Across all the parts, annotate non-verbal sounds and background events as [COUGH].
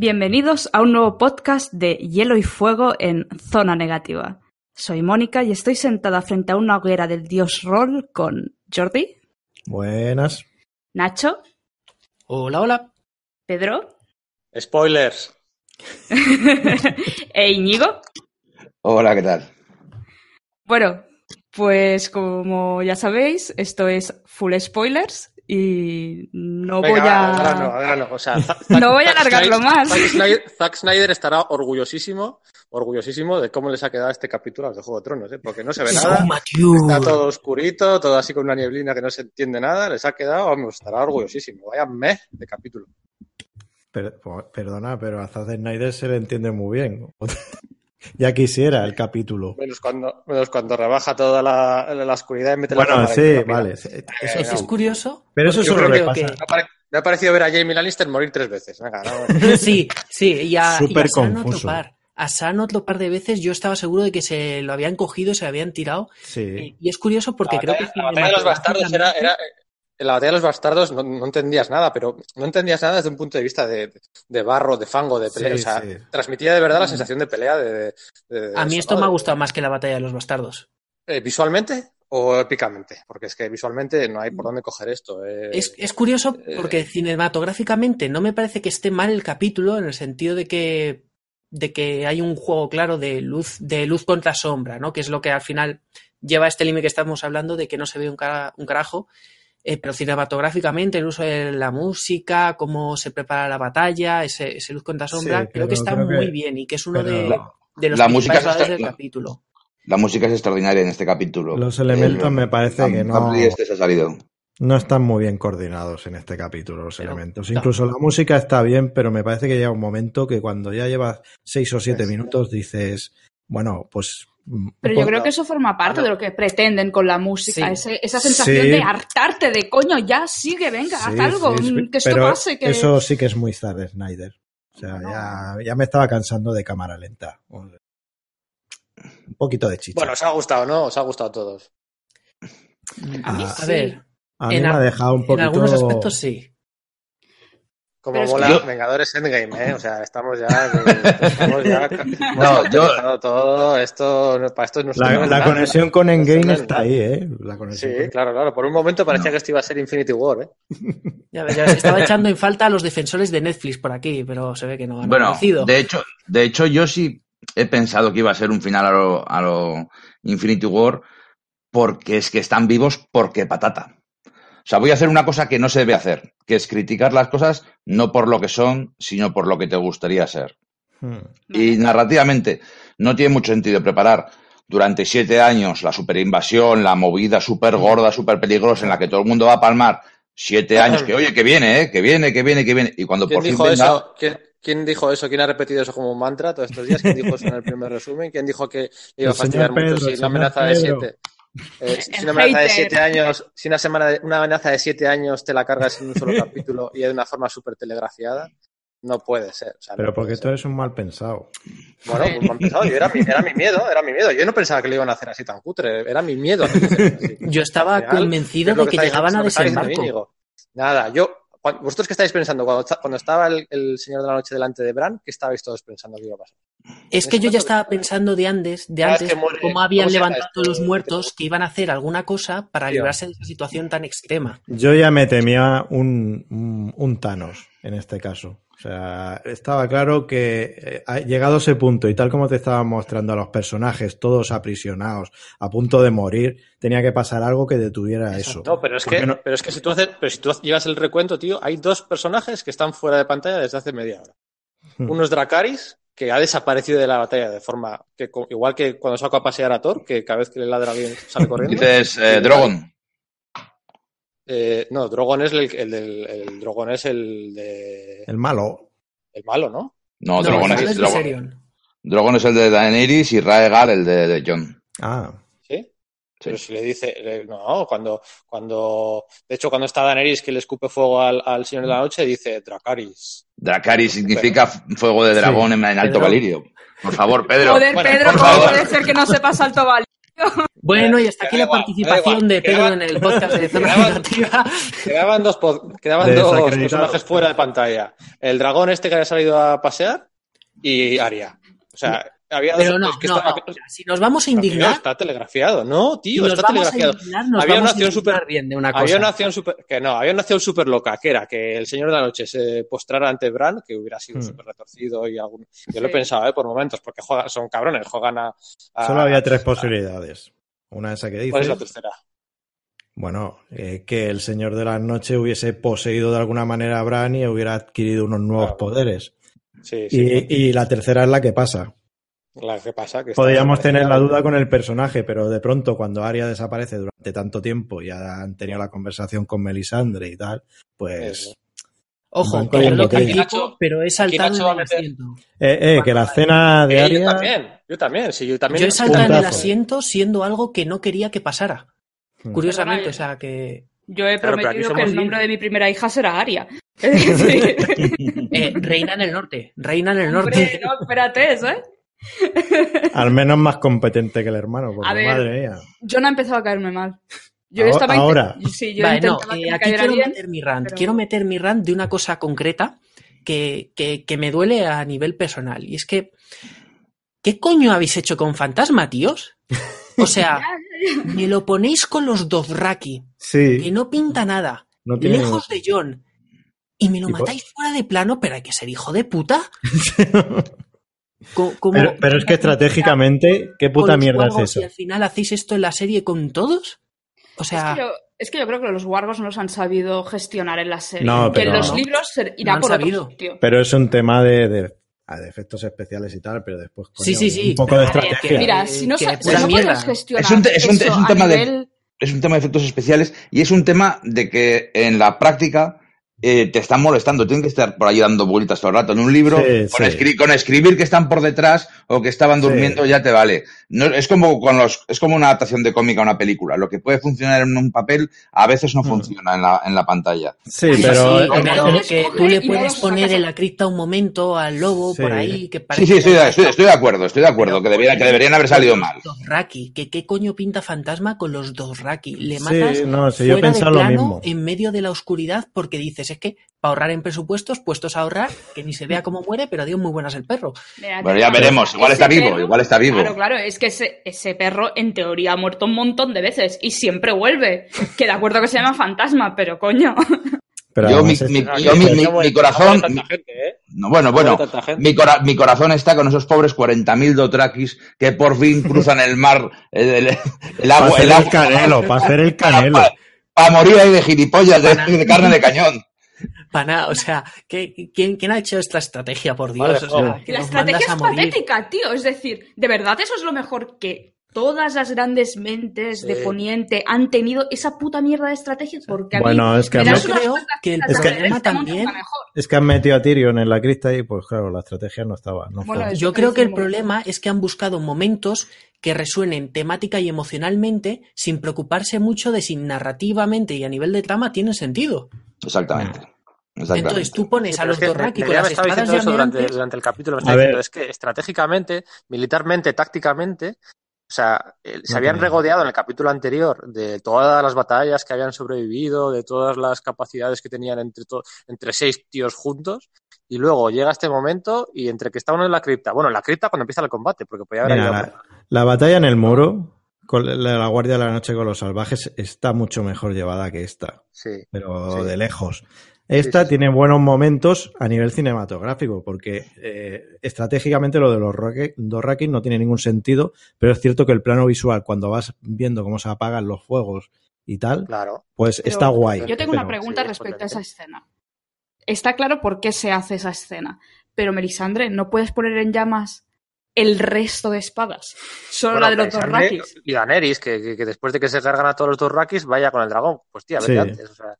Bienvenidos a un nuevo podcast de Hielo y Fuego en Zona Negativa. Soy Mónica y estoy sentada frente a una hoguera del dios Roll con Jordi, Buenas. Nacho, Hola, hola. Pedro Spoilers. [LAUGHS] e Íñigo. Hola, ¿qué tal? Bueno, pues como ya sabéis, esto es full spoilers y no Venga, voy a... O sea, [LAUGHS] No voy a alargarlo Snyder- más. Zack Snyder, Zack Snyder estará orgullosísimo, orgullosísimo de cómo les ha quedado este capítulo a los de Juego de Tronos, ¿eh? porque no se ve nada. Está todo oscurito, todo así con una nieblina que no se entiende nada. Les ha quedado, vamos, estará orgullosísimo. Vaya mes de capítulo. Per- perdona, pero a Zack Snyder se le entiende muy bien. [LAUGHS] ya quisiera el capítulo. Menos cuando, menos cuando rebaja toda la, la oscuridad y mete la Bueno, cámara sí, y mira. vale. sí, Eso, Eh, Es curioso. pero eso solo le pasa. que- Me ha, parecido ver a Jamie Lannister morir tres veces. Venga, no, [LAUGHS] Sí, sí, y a, y Súper a San confuso. otro par. A San otro par de veces yo estaba seguro de que se lo habían cogido, se lo habían tirado. Sí. Eh, Y es curioso porque la creo que batalla, la batalla de los bastardos era, era- en la batalla de los bastardos no, no entendías nada, pero no entendías nada desde un punto de vista de, de barro, de fango, de pelea. Sí, o sea, sí. transmitía de verdad la sensación de pelea de, de- de- A mí esto ¿no? me ha gustado más que la batalla de los bastardos. Eh, ¿Visualmente o épicamente? Porque es que visualmente no hay por dónde coger esto. eh. Es, es curioso eh, porque cinematográficamente no me parece que esté mal el capítulo en el sentido de que, de que hay un juego claro de luz, de luz contra sombra, ¿no? Que es lo que al final lleva a este límite que estamos hablando de que no se ve un, cara- un carajo. Eh, pero cinematográficamente, el uso de la música, cómo se prepara la batalla, ese, ese luz contra sombra, Sí, creo que está creo que- muy bien y que es uno de, La- de los la música principales está- valores del la- capítulo. La música es extraordinaria en este capítulo. Los elementos El- me parece que no, este se ha salido. no están muy bien coordinados en este capítulo, los Pero- elementos. no. Incluso la música está bien, pero me parece que llega un momento que cuando ya llevas seis o siete Sí. minutos dices, bueno, pues. Pero yo creo que eso forma parte de lo que pretenden con la música, Sí. ese- esa sensación Sí. de hartarte de coño, ya sigue, venga, Sí, haz algo, mm, que esto pero pase, que... Eso sí que es muy Zack Snyder. O sea, No. ya, ya me estaba cansando de cámara lenta. Un poquito de chicha. Bueno, os ha gustado, ¿no? Os ha gustado a todos. A mí Ah, A ver, a mí en me ha dejado un en poquito. algunos aspectos sí. Como Pero es mola que yo- Vengadores Endgame, ¿eh? O sea, estamos ya... [LAUGHS] Estamos ya No, [LAUGHS] yo- todo esto... Para esto no La, la conexión con Endgame está ahí, ¿eh? La conexión Sí, con- claro, claro. Por un momento parecía No. que esto iba a ser Infinity War, ¿eh? [LAUGHS] Ya ves, ya ves, estaba echando en falta a los defensores de Netflix por aquí, pero se ve que no han Bueno, aparecido. de hecho, de hecho, yo sí he pensado que iba a ser un final a lo, a lo Infinity War, porque es que están vivos porque patata. O sea, voy a hacer una cosa que no se debe hacer, que es criticar las cosas no por lo que son, sino por lo que te gustaría ser. Hmm. Y narrativamente no tiene mucho sentido preparar durante siete años la superinvasión, la movida súper gorda, súper peligrosa en la que todo el mundo va a palmar. Siete años que, oye, que viene, ¿eh? que viene, que viene, que viene. Y cuando ¿Quién por fin dijo venga, eso? ¿Quién, quién dijo eso? ¿Quién ha repetido eso como un mantra todos estos días? ¿Quién dijo eso en el primer resumen? ¿Quién dijo que iba a fastidiar mucho una señor amenaza de siete? Eh, si una amenaza de siete años, si una semana de- una amenaza de siete años te la cargas en un solo [LAUGHS] capítulo y de una forma súper telegrafiada, no puede ser. o sea, no Pero porque ser. tú eres un mal pensado. Bueno, pues han pensado, yo era mi, era mi miedo, era mi miedo. Yo no pensaba que lo iban a hacer así tan cutre, era mi miedo. que. [LAUGHS] Yo estaba Al final, convencido de que está llegaban a que desembarco. Nada, yo. ¿Vosotros qué estáis pensando? Cuando, cuando estaba el, el Señor de la Noche delante de Bran, ¿qué estabais todos pensando que iba a pasar? Es que yo ya estaba pensando de antes, de vez antes, muere, cómo habían ¿cómo se llama levantado esto? los muertos que iban a hacer alguna cosa para librarse de esa situación tan extrema. Yo ya me temía un, un, un Thanos. En este caso. O sea, estaba claro que eh, llegado a ese punto y tal como te estaban mostrando a los personajes todos aprisionados, a punto de morir, tenía que pasar algo que detuviera eso. No, pero es que, no? pero es que si tú haces, pero si tú llevas el recuento, tío, hay dos personajes que están fuera de pantalla desde hace media hora. Hmm. Uno es Dracaris, que ha desaparecido de la batalla de forma que igual que cuando saco a pasear a Thor, que cada vez que le ladra a alguien sale [LAUGHS] corriendo. Dices eh, Drogon. Eh, no, Drogon es el, el del el Drogon es el de El malo. el malo, ¿no? No, No, Drogon, es, es Drogon. Drogon es el de Daenerys y Raegal el de, de Jon. Ah, ¿Sí? Sí. Pero si le dice, no, cuando, cuando, de hecho, cuando está Daenerys que le escupe fuego al, al Señor de la Noche, dice Dracaris. Dracarys significa fuego de dragón en, en Alto Pedro. Valirio. Por favor, Pedro. Joder, Bueno, Pedro, por ¿cómo favor. puede ser que no sepas alto Valle? Bueno, y hasta aquí la igual, participación de. Pedro en el podcast de Zona quedaba- Negativa. [LAUGHS] Quedaban dos, quedaban dos personajes fuera de pantalla. El dragón este que había salido a pasear y Aria. O sea, había dos. Pero no, es que no, está- no. O sea, Si nos vamos a indignar, está telegrafiado. No, tío, está telegrafiado. Había una acción súper- bien de una cosa. Había una acción super, que no, había una acción súper loca, que era que el Señor de la Noche se postrara ante Bran, que hubiera sido Hmm. súper retorcido y algún... Yo lo he pensado, ¿eh? Por momentos, porque juegan- son cabrones, juegan a... a- solo había tres a- posibilidades. Una esa que ¿Cuál es la tercera? Bueno, eh, que el Señor de las Noches hubiese poseído de alguna manera a Bran y hubiera adquirido unos nuevos Claro. poderes. Sí, sí. Y, y la tercera es la que pasa. Que pasa, que Podríamos tener la duda con el personaje, pero de pronto cuando Arya desaparece durante tanto tiempo y han tenido la conversación con Melisandre y tal, pues... Eso. Ojo, que yo de lo botella. critico, pero he saltado en el asiento. Eh, eh, que la escena de Eh, yo también, yo también, sí, yo también. Yo he saltado en el asiento siendo algo que no quería que pasara. Hmm. Curiosamente, Perdona, o sea que Yo he Claro, prometido que el nombre libres. de mi primera hija será Aria. Es [LAUGHS] [LAUGHS] eh, reina en el norte, reina en el hombre, norte. no, espérate, ¿eh? Al menos más competente que el hermano, porque A ver, madre mía. Yo no ha empezado a caerme mal. Yo Ahora- estaba ahora. Sí, yo Vale, no, intentaba que eh, aquí quiero bien. meter mi rant. pero- Quiero meter mi rant de una cosa concreta que, que, que me duele a nivel personal. Y es que, ¿qué coño habéis hecho con Fantasma, tíos? O sea, [LAUGHS] me lo ponéis con los Dothraki, que Sí, no pinta nada, no tiene... lejos de John, y me lo Y por- matáis fuera de plano, pero hay que ser hijo de puta. [LAUGHS] [LAUGHS] Como- Pero, pero es que estratégicamente, ¿qué puta mierda es eso? Y al final hacéis esto en la serie con todos. O sea, Es que, yo, es que yo creo que los wargos no los han sabido gestionar en la serie. No, que en los No. libros No irá por sabido. otro sitio. Pero es un tema de, de, de efectos especiales y tal, pero después coño, Sí, sí, sí. un poco de estrategia. Mira, si no, si no puedes gestionar Es un te- es un te- eso es un a tema de- es un tema de efectos especiales y es un tema de que en la práctica eh, te están molestando, tienen que estar por ahí dando vueltas todo el rato. En un libro, Sí, con, sí. escri- con escribir que están por detrás o que estaban Sí. durmiendo ya te vale. No, es como con los, es como una adaptación de cómic a una película. Lo que puede funcionar en un papel a veces no Mm. funciona en la, en la pantalla. Sí, Sí, pero... sí, pero en- que tú le puedes poner a- en la cripta un momento al lobo Sí. por ahí que Sí, parece sí, estoy, de- estoy, estoy de acuerdo, estoy de acuerdo, que deberían, que deberían haber salido mal. Dothraki, que qué coño pinta fantasma con los Dothraki. Le Sí, matas no, sí, yo fuera de pensaba lo plano mismo. en medio de la oscuridad porque dices, es que para ahorrar en presupuestos, puestos a ahorrar, que ni se vea cómo muere, pero dio muy buenas el perro. Mira, Bueno, ya veremos, igual está vivo, perro- igual está vivo. Claro, claro, es que ese, ese perro en teoría ha muerto un montón de veces y siempre vuelve. Que de acuerdo que se llama fantasma, pero coño. pero Yo, mi, es- mi- yo, mi- mi- corazón, no gente, ¿eh? no, bueno, No bueno, mi, cora- mi corazón está con esos pobres 40.000 dotrakis que por fin cruzan el mar, el, el- el Para agua, hacer el el agua, canelo, para hacer el [LAUGHS] canelo. para morir ahí de gilipollas, de, de carne de cañón. Para nada, o sea, ¿qué- quién, quién ha hecho esta estrategia, por Dios? Vale, O sea, joder. que La estrategia es patética, tío. Es decir, de verdad eso es lo mejor que todas las grandes mentes de. Poniente han tenido esa puta mierda de estrategia porque a mí Bueno, es que me das creo que el pistas que- este también-. Es que han metido a Tyrion en la crista y pues claro, la estrategia no estaba. No Bueno, fue. es- Yo creo que el problema es que han buscado momentos que resuenen temática y emocionalmente sin preocuparse mucho de si narrativamente y a nivel de trama tienen sentido. Exactamente. Entonces tú pones Sí, a los con las espadas diciendo eso durante, el capítulo. Me A está diciendo, ver. es que estratégicamente, militarmente, tácticamente, o sea, se No habían tenía. regodeado en el capítulo anterior de todas las batallas que habían sobrevivido, de todas las capacidades que tenían entre, entre seis tíos juntos, y luego llega este momento y entre que está uno en la cripta, bueno, en la cripta cuando empieza el combate, porque podía haber Mira, la, la batalla en el muro con la, la Guardia de la Noche con los salvajes está mucho mejor llevada que esta, Sí. pero Sí. de lejos. Esta Sí, sí, sí. tiene buenos momentos a nivel cinematográfico, porque eh, estratégicamente lo de los Dorrakis no tiene ningún sentido, pero es cierto que el plano visual, cuando vas viendo cómo se apagan los fuegos y tal, Claro. pues Pero está guay. Yo tengo una pregunta sí, es respecto a esa escena. Está claro por qué se hace esa escena, pero Melisandre, ¿no puedes poner en llamas el resto de espadas? Solo Bueno, la de los dos rakis. Y Daenerys, que, que, que después de que se cargan a todos los dos Rakis, vaya con el dragón. Pues tía, vete Sí. antes. O sea,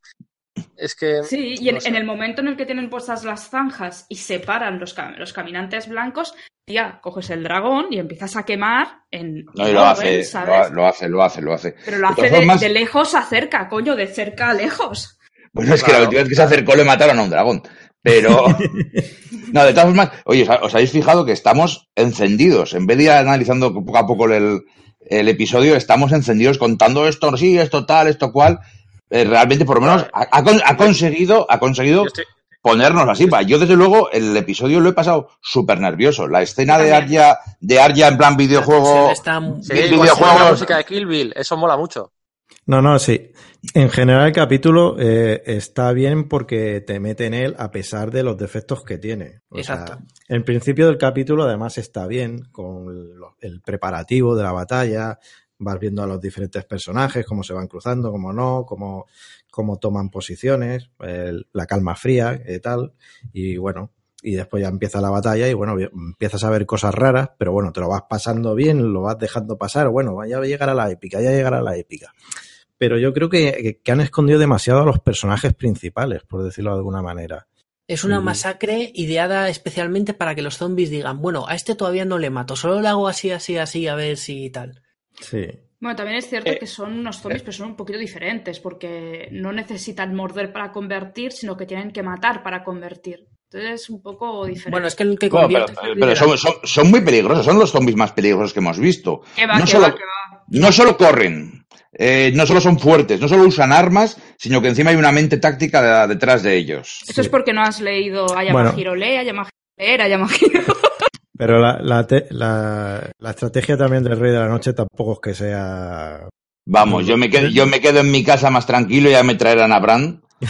es que. Sí, y en, no sé. en el momento en el que tienen puestas las zanjas y separan los, cam- los caminantes blancos, tía, coges el dragón y empiezas a quemar en No, y lo hace, lo, ¿sabes? ha- lo hace, lo hace, lo hace. Pero lo De hace de, formas- de lejos a cerca, coño, de cerca a lejos. Bueno, es que la última vez que se acercó le mataron a un dragón. Pero. [LAUGHS] no, de todas formas, oye, ¿os, os habéis fijado que estamos encendidos? En vez de ir analizando poco a poco el, el episodio, estamos encendidos contando esto, sí, esto tal, esto cual. Eh, realmente, por lo menos, ha, ha con- ha conseguido, ha conseguido ponernos así. Va, Yo, desde luego, el episodio lo he pasado súper nervioso. La escena de. Arya, de Arya en plan videojuego. Está- Sí, vi- cuando suena videojuegos. la música de Kill Bill, eso mola mucho. No, no, sí. En general el capítulo eh, está bien porque te mete en él a pesar de los defectos que tiene. O sea, Exacto. el principio del capítulo además está bien con el preparativo de la batalla, vas viendo a los diferentes personajes, cómo se van cruzando, cómo no, cómo, cómo toman posiciones, el- la calma fría y tal. Y bueno, y después ya empieza la batalla y bueno, empiezas a ver cosas raras, pero bueno, te lo vas pasando bien, lo vas dejando pasar, bueno, ya llegará la épica, ya llegará la épica. Pero yo creo que, que- han escondido demasiado a los personajes principales, por decirlo de alguna manera. Es una masacre ideada especialmente para que los zombies digan, bueno, a este todavía no le mato, solo le hago así, así, así, a ver si tal. Sí. Bueno, también es cierto Eh, que son unos zombies, pero son un poquito diferentes, porque no necesitan morder para convertir, sino que tienen que matar para convertir. Entonces es un poco diferente. Bueno, es que el que Bueno, pero, convierte el pero son, liderazgo. son- son muy peligrosos, son los zombies más peligrosos que hemos visto. Va, no solo- va, que va. No solo corren, eh, no solo son fuertes, no solo usan armas, sino que encima hay una mente táctica de- detrás de ellos. Eso es porque no has leído a Bueno. Yamahiro-le, a Yamahiro-leer, a Yamahiro... Pero la, la, te- la, la estrategia también del Rey de la Noche tampoco es que sea... Vamos, yo me, quedo, yo me quedo en mi casa más tranquilo y ya me traerán a Bran. [LAUGHS]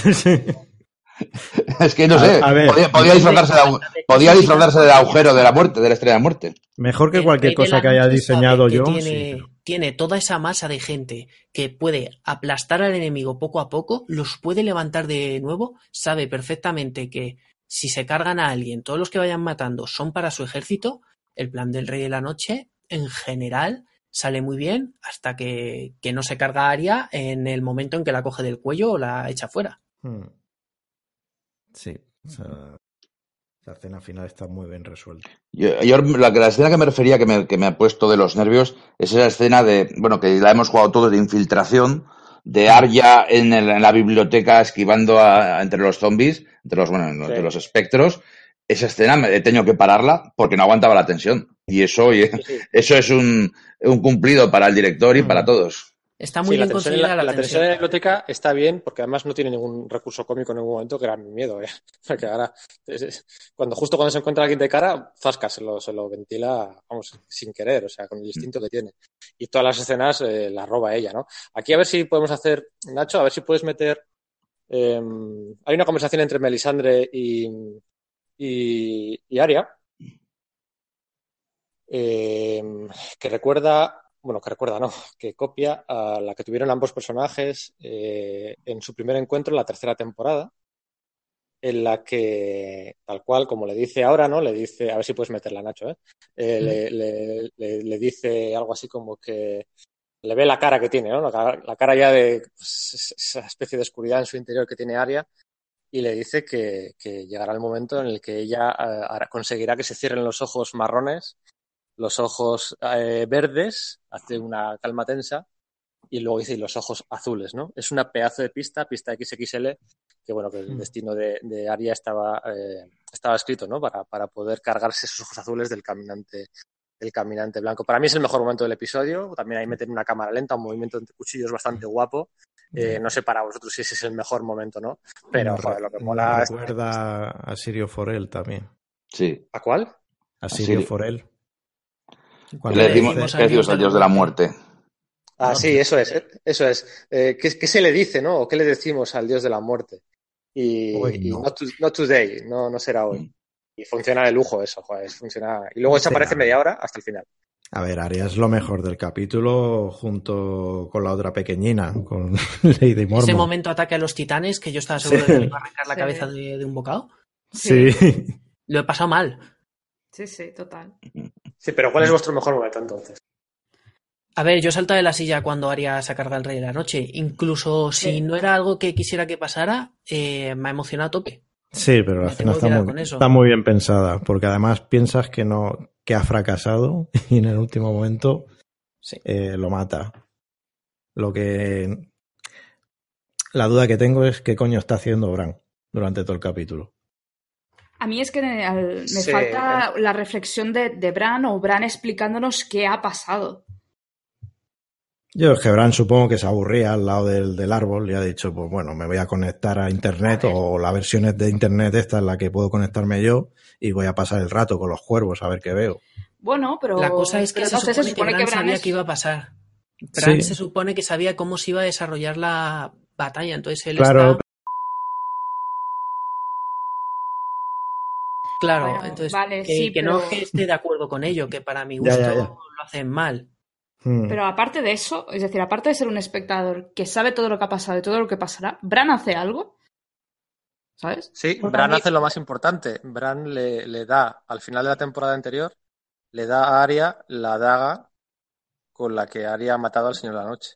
es que no A- sé, a ver. podía, podía disfrazarse de, agu- podía disfrazarse del agujero de la muerte, de la estrella de muerte. Mejor que cualquier cosa que haya diseñado que yo. Tiene, sí, pero- tiene toda esa masa de gente que puede aplastar al enemigo poco a poco, los puede levantar de nuevo, sabe perfectamente que si se cargan a alguien, todos los que vayan matando son para su ejército, el plan del Rey de la Noche, en general, sale muy bien hasta que, que no se carga a Aria en el momento en que la coge del cuello o la echa fuera. Hmm. Sí. o sea, la escena final está muy bien resuelta. Yo, yo la, la escena que me refería, que me, que me ha puesto de los nervios, es esa escena de, bueno, que la hemos jugado todos de infiltración, de Arya en, el- en la biblioteca esquivando a- entre los zombies, entre los, bueno, entre los espectros. Esa escena me he tenido que pararla porque no aguantaba la tensión. Y eso, oye, Sí, sí. eso es un, un cumplido para el director y para todos. Está muy Sí, la bien tensión, en conseguida la, la, la tensión tensión. en la biblioteca está bien porque además no tiene ningún recurso cómico en ningún momento que era mi miedo. ¿eh? [LAUGHS] Porque ahora, es- es- cuando justo cuando se encuentra alguien de cara, zasca, se lo, se lo ventila, vamos, sin querer, o sea, con el instinto que tiene. Y todas las escenas eh, las roba ella, ¿no? Aquí a ver si podemos hacer, Nacho, a ver si puedes meter. eh, hay una conversación entre Melisandre y, y, y Aria eh, que recuerda, bueno, que recuerda, no, [LAUGHS] que copia a la que tuvieron ambos personajes eh, en su primer encuentro en la tercera temporada, en la que, tal cual, como le dice ahora, ¿no? Le dice, a ver si puedes meterla, Nacho, ¿eh? Eh, le, le- le- le dice algo así como que le ve la cara que tiene, ¿no? La cara, la cara ya de pues, esa especie de oscuridad en su interior que tiene Aria y le dice que, que llegará el momento en el que ella eh, conseguirá que se cierren los ojos marrones, los ojos eh, verdes, hace una calma tensa, y luego dice y los ojos azules, ¿no? Es una pedazo de pista, pista XXL, que bueno, que el Mm. destino de, de Aria estaba, eh, estaba escrito, ¿no? Para, para poder cargarse esos ojos azules del caminante, del caminante blanco. Para mí es el mejor momento del episodio. También ahí meten una cámara lenta, un movimiento entre cuchillos bastante guapo. Eh, no sé para vosotros si ese es el mejor momento, ¿no? Pero, joder, lo que mola me es- recuerda a Sirio Forel también. Sí. ¿A cuál? A. Sirio Forel. ¿Qué Cuando le decimos, decimos qué le decimos al dios de la muerte? Ah, sí, eso es, eso es. Eh, ¿qué, qué se le dice, no? ¿O qué le decimos al dios de la muerte? Y, Hoy y no. not, to- not today, no, no será hoy. Y funciona de lujo eso, joder, es- funciona. Y luego Sí, desaparece media hora hasta el final. A ver, Arya es lo mejor del capítulo junto con la otra pequeñina, con [LAUGHS] Lady Ese Mormont. momento ataque a los titanes, que yo estaba seguro Sí. de que me iba a arrancar la Sí. cabeza de, de un bocado. Sí. Lo he pasado mal. Sí, sí, total. Sí, pero ¿cuál es vuestro mejor momento entonces? A ver, yo salto de la silla cuando Arya se carga al Rey de la Noche. Incluso si Sí. no era algo que quisiera que pasara, eh, me ha emocionado a tope. Sí, pero la que está muy, está muy bien pensada, porque además piensas que no que ha fracasado [LAUGHS] y en el último momento Sí. eh, lo mata. Lo que la duda que tengo es qué coño está haciendo Bran durante todo el capítulo. A mí es que al- me Sí, falta la reflexión de, de Bran o Bran explicándonos qué ha pasado. Yo es que Bran supongo que se aburría al lado del, del árbol y ha dicho, pues bueno, me voy a conectar a internet A o la versión es de internet esta en la que puedo conectarme yo y voy a pasar el rato con los cuervos a ver qué veo. Bueno, pero. La cosa es que, se, no sé, supone que Bran sabía es- que iba a pasar. Bran Sí. se supone que sabía cómo se iba a desarrollar la batalla, entonces él Claro, está... Claro, Bueno, entonces vale, que, sí, que no que esté de acuerdo con ello, que para mi [LAUGHS] gusto ya, ya. lo hacen mal. Hmm. Pero aparte de eso, es decir, aparte de ser un espectador que sabe todo lo que ha pasado y todo lo que pasará, ¿Bran hace algo? ¿Sabes? Sí, Porque Bran mí- hace lo más importante. Bran le, le da, al final de la temporada anterior, le da a Arya la daga con la que Arya ha matado al Señor de la Noche.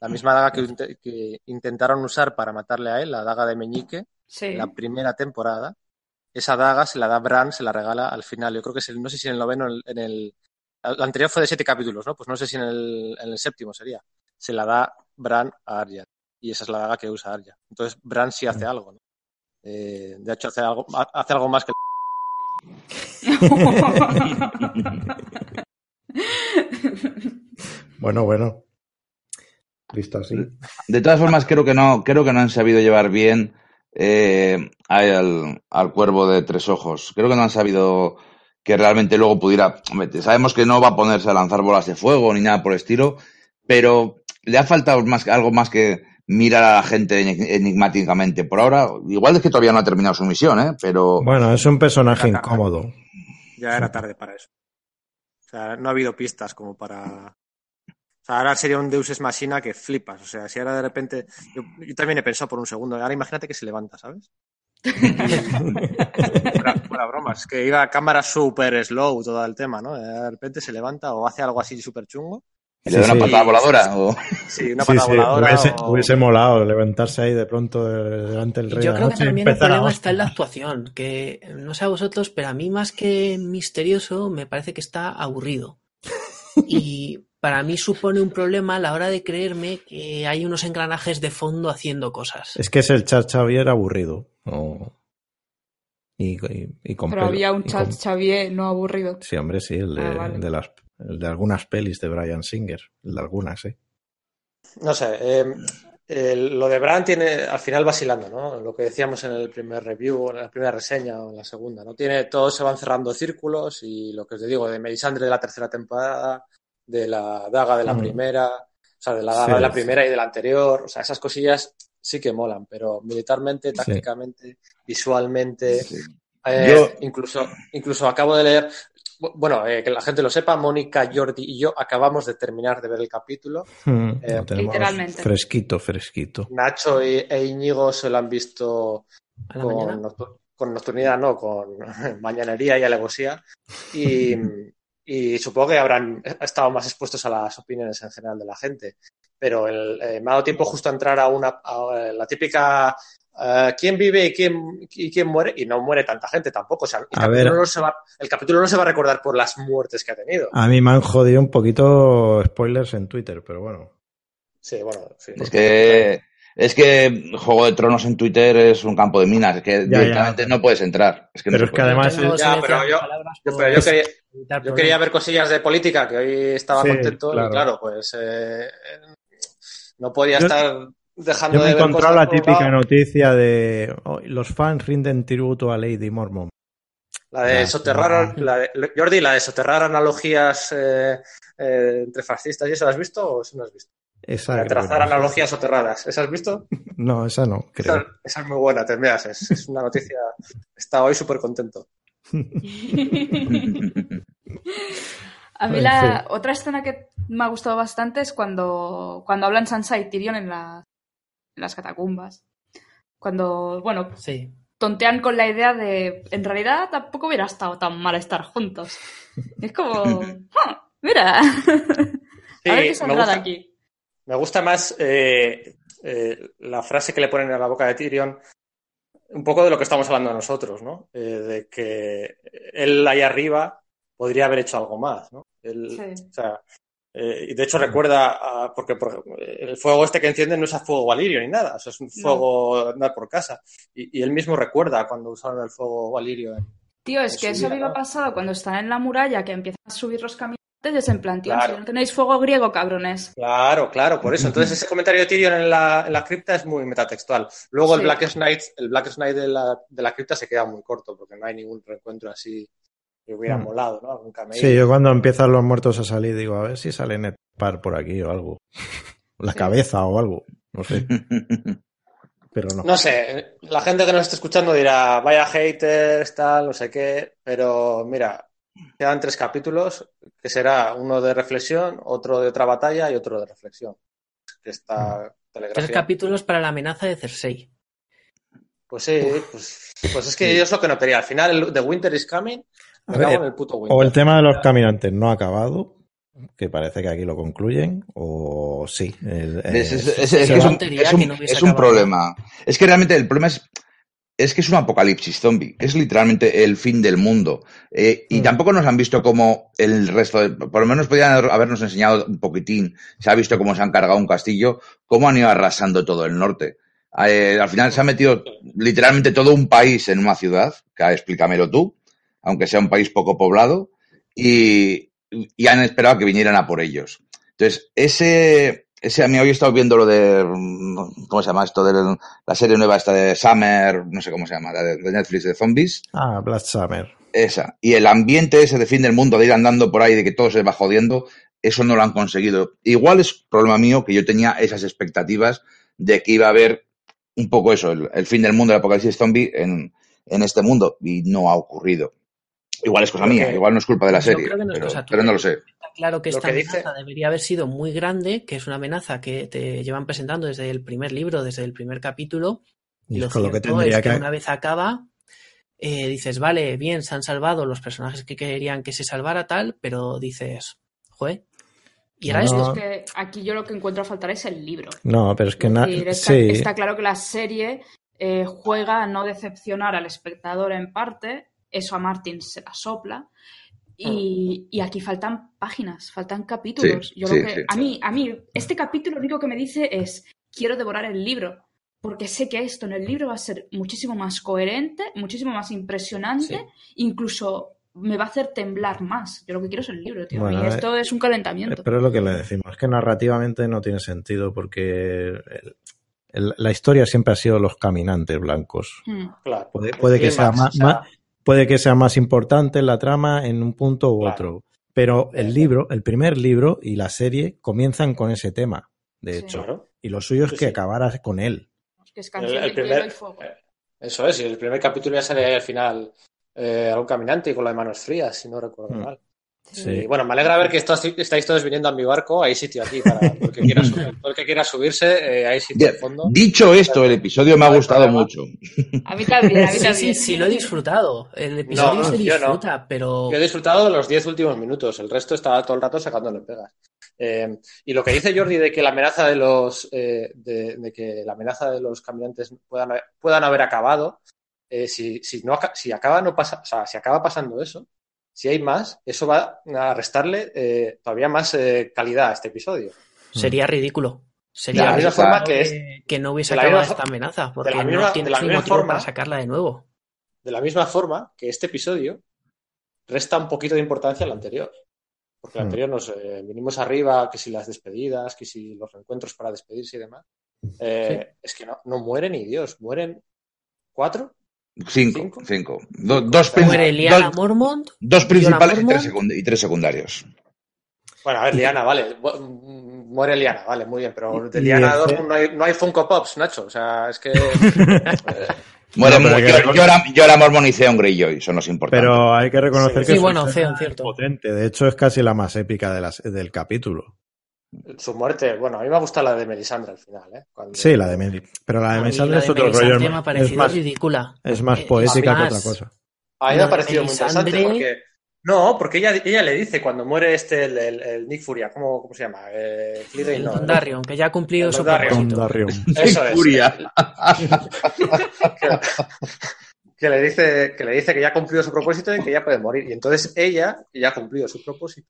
La misma daga que, inte- que intentaron usar para matarle a él, la daga de Meñique, Sí. en la primera temporada. Esa daga se la da Bran, se la regala al final. Yo creo que es el, no sé si en el noveno, en el, en el- la anterior fue de siete capítulos, ¿no? Pues no sé si en el, en el séptimo sería. Se la da Bran a Arya. Y esa es la daga que usa Arya. Entonces Bran sí hace algo, ¿no? Eh, de hecho, hace algo, hace algo más que [LAUGHS] Bueno, bueno. Visto así. De todas formas, creo que no, creo que no han sabido llevar bien eh, al, al cuervo de tres ojos. Creo que no han sabido que realmente luego pudiera. hombre, Sabemos que no va a ponerse a lanzar bolas de fuego ni nada por el estilo, pero le ha faltado más, algo más que mirar a la gente enig- enigmáticamente. Por ahora, igual es que todavía no ha terminado su misión, ¿eh? Pero Bueno, es un personaje incómodo. Ya era tarde para eso. O sea, no ha habido pistas como para. Sea, ahora sería un Deus Ex Machina que flipas. O sea, si ahora de repente. Yo, yo también he pensado por un segundo. Ahora imagínate que se levanta, ¿sabes? fuera, fuera [LAUGHS] bromas. Que iba a cámara súper slow todo el tema, ¿no? De repente se levanta o hace algo así súper chungo. le da Sí, una sí. patada voladora. O... Sí, una Sí, patada sí, voladora. hubiese, o- hubiese molado levantarse ahí de pronto de- delante del rey Yo creo que también el a problema está en la actuación, que no sé a vosotros, pero a mí más que misterioso me parece que está aburrido. [LAUGHS] Y para mí supone un problema a la hora de creerme que hay unos engranajes de fondo haciendo cosas. Es que es el Char Xavier aburrido. o- Y, y- y con Pero pelo- había un y chat con- Xavier no aburrido. Sí, hombre, sí, el de, Ah, vale. de las, el de algunas pelis de Brian Singer. El de algunas, sí. No sé, eh, el- lo de Bran tiene al final vacilando, ¿no? Lo que decíamos en el primer review, en la primera reseña o en la segunda, ¿no? Tiene, todos se van cerrando círculos y lo que os digo, de Melisandre de la tercera temporada, de la daga de la Mm. primera, o sea, de la daga Sí, de la sí. primera y de la anterior, o sea, esas cosillas sí que molan, pero militarmente, tácticamente, visualmente, eh, Yo- incluso, incluso acabo de leer, bu- bueno, eh, que la gente lo sepa, Mónica, Jordi y yo acabamos de terminar de ver el capítulo. [LAUGHS] Mm, Eh, Literalmente. Fresquito, fresquito. Nacho y- e Íñigo se lo han visto con nocturnidad, no, con [LAUGHS] mañanería y alevosía. Y, [LAUGHS] y supongo que habrán estado más expuestos a las opiniones en general de la gente. Pero el- eh, me ha dado tiempo justo a entrar a una a la típica eh, quién vive y quién, y quién muere, y no muere tanta gente tampoco. O sea, el, A capítulo ver. no se va, el capítulo no se va a recordar por las muertes que ha tenido. A mí me han jodido un poquito spoilers en Twitter, pero bueno. Sí, bueno, sí. Es que, es que Juego de Tronos en Twitter es un campo de minas, es que Ya, directamente ya. no puedes entrar. Es que no Pero es que además Ya, pero yo- pero quería- Yo ver cosillas de política, que hoy estaba Sí, contento claro. y claro, pues eh, no podía Yo- estar dejando Yo me de he ver encontrado cosas la típica lado. noticia de "Oh, los fans rinden tributo a Lady Mormon. La de Ya, soterrar, la de, Jordi, la de soterrar analogías eh, eh, entre fascistas, ¿y eso lo has visto o eso no has visto? Esa trazar analogías soterradas, ¿esa has visto? No, esa no, creo. Esa, esa es muy buena, te veas, es, es una noticia. Está hoy súper contento. [LAUGHS] [LAUGHS] A mí la otra escena que me ha gustado bastante es cuando, cuando hablan Sansa y Tyrion en, la- en las catacumbas. Cuando, bueno, Sí. tontean con la idea de, en realidad tampoco hubiera estado tan mal estar juntos. Es como, [LAUGHS] "Ah, mira, a ver qué saldrá de aquí. Me gusta más eh, eh, la frase que le ponen a la boca de Tyrion, un poco de lo que estamos hablando nosotros, ¿no? Eh, de que él ahí arriba podría haber hecho algo más, ¿no? Él- Sí. o sea, y de hecho recuerda, a- porque por el fuego este que encienden no es a fuego valirio ni nada, o sea, es un No. fuego andar por casa. Y, y él mismo recuerda cuando usaron el fuego valirio. en- Tío, es que eso vida, mismo ha ¿no? pasado cuando están en la muralla, que empiezan a subir los caminantes, y es en plan, tío, Claro. si no tenéis fuego griego, cabrones. Claro, claro, por eso. Entonces [LAUGHS] ese comentario de Tyrion en la, en la cripta es muy metatextual. Luego el. Black Knight, el Black Knight de la, de la cripta se queda muy corto porque no hay ningún reencuentro así que hubiera Mm. molado, ¿no? Algún cameo. Sí, yo cuando empiezan los muertos a salir digo, a ver si sale Ned Par por aquí o algo. [LAUGHS] La Sí. cabeza o algo. No sé, [LAUGHS] pero no. No sé, la gente que nos está escuchando dirá, vaya haters, tal, no sé qué, pero mira, quedan tres capítulos, que será uno de reflexión, otro de otra batalla y otro de reflexión. Que está Tres telegrafiado. capítulos para la amenaza de Cersei. Pues sí, pues, pues es que yo es lo que no quería. Al final, el The Winter is Coming, me ver, cago en el puto Winter. O el tema de los caminantes no ha acabado, que parece que aquí lo concluyen, o sí. eh, Es, un, problema. Es que realmente el problema es, es que es un apocalipsis zombie. Es literalmente el fin del mundo. Eh, y Mm. tampoco nos han visto como el resto de, por lo menos podrían habernos enseñado un poquitín. Se ha visto cómo se han cargado un castillo, cómo han ido arrasando todo el norte. Eh, al final se ha metido literalmente todo un país en una ciudad, que explícamelo tú, aunque sea un país poco poblado, y, y han esperado que vinieran a por ellos. Entonces, ese, ese a mí hoy he estado viendo lo de, ¿cómo se llama esto? De la serie nueva esta de Summer, no sé cómo se llama, la de, de Netflix de zombies. Ah, Black Summer. Esa. Y el ambiente ese de fin del mundo, de ir andando por ahí, de que todo se va jodiendo, eso no lo han conseguido. Igual es problema mío que yo tenía esas expectativas de que iba a haber un poco eso, el, el fin del mundo, el apocalipsis zombie en, en este mundo, y no ha ocurrido. Igual es cosa Creo mía, que- igual no es culpa de la serie, creo que no es pero, cosa pero tuya. no lo sé. Claro que esta que dice- amenaza debería haber sido muy grande, que es una amenaza que te llevan presentando desde el primer libro, desde el primer capítulo. Y lo es con lo que cierto tendría es que, que... una vez acaba, eh, dices, vale, bien, se han salvado los personajes que querían que se salvara tal, pero dices, joder, y No. esto. Es que aquí yo lo que encuentro a faltar es el libro. No, pero es que... Es na- decir, está, sí, está claro que la serie eh, juega a no decepcionar al espectador en parte, eso a Martin se la sopla, y, y aquí faltan páginas, faltan capítulos. Sí, Yo sí, que, sí. a, mí, a mí, este capítulo lo único que me dice es, quiero devorar el libro, porque sé que esto en el libro va a ser muchísimo más coherente, muchísimo más impresionante, Sí. Eh, incluso me va a hacer temblar más. Yo lo que quiero es el libro, tío. Bueno, y esto es un calentamiento. Pero es lo que le decimos, es que narrativamente no tiene sentido porque el- la historia siempre ha sido los caminantes blancos. Hmm. Claro. Puede, puede que más, sea, más- puede que sea más importante en la trama en un punto u Claro. otro. Pero el libro, el primer libro y la serie comienzan con ese tema, de Sí. hecho. claro. Y lo suyo es Sí, que sí. acabara con él. Que es El, canción el de primer, y fuego. eh, eso es, y el primer capítulo ya sale al final eh, algún caminante y con las manos frías, si no recuerdo Hmm. mal. Sí. Y bueno, me alegra ver que estos- estáis todos viniendo a mi barco. Hay sitio aquí para todo el que quiera, [LAUGHS] subir- el que quiera subirse. eh, hay sitio al fondo. Dicho esto, el episodio me ha gustado mucho. A mí también, a mí Sí, también. sí, sí, lo he disfrutado. El episodio No, se yo no. disfruta, pero Yo he disfrutado de los 10 últimos minutos. El resto estaba todo el rato sacándole pegas. Eh, y lo que dice Jordi de que la amenaza de los eh, de, de que la amenaza de los caminantes puedan, haber- puedan haber acabado, eh, si, si no si acaba no pasa, o sea, si acaba pasando eso, si hay más, eso va a restarle eh, todavía más eh, calidad a este episodio. sería ridículo. Sería De la misma ridículo forma que es- que no hubiese acabado misma esta amenaza, porque la no misma- tienes la misma motivo forma- para sacarla de nuevo. De la misma forma que este episodio resta un poquito de importancia al anterior. Porque el Hmm. anterior nos eh, vinimos arriba, que si las despedidas, que si los reencuentros para despedirse y demás. Es que no, no mueren ni Dios, mueren cuatro. Cinco, ¿Cinco? cinco. Do- dos, Muere Liana dos- Mormont, dos Liana principales y tres, Mormont, secund- y tres secundarios. Bueno, a ver, Liana, vale. mu- Muere Liana, vale, muy bien. Pero de Y Liana C- no hay, no hay Funko Pops, Nacho. O sea, es que. [LAUGHS] Muere No, yo, mormonicé a un Greyjoy, eso no es importante. Pero hay que reconocer Sí, que sí, bueno, Theon, cierto. es potente. De hecho, es casi la más épica de las- del capítulo. Su muerte, bueno, a mí me gusta la de Melisandre al final, ¿eh? Cuando- Sí, la de Meli. Pero la de Melisandre es otro Melisandre rollo. me ha Es más, ridícula. es más Eh, poética que más, otra cosa. A mí me ha parecido muy interesante Melisandre- porque. No, porque ella, ella le dice cuando muere este, el, el- el Nick Furia, ¿cómo, cómo se llama? Eh, El no, Dondarrion, que ya ha cumplido El su propósito. Dondarrion. Eso es. Furia. [LAUGHS] que, que le dice, que le dice que ya ha cumplido su propósito y que ya puede morir. Y entonces ella, ya ha cumplido su propósito,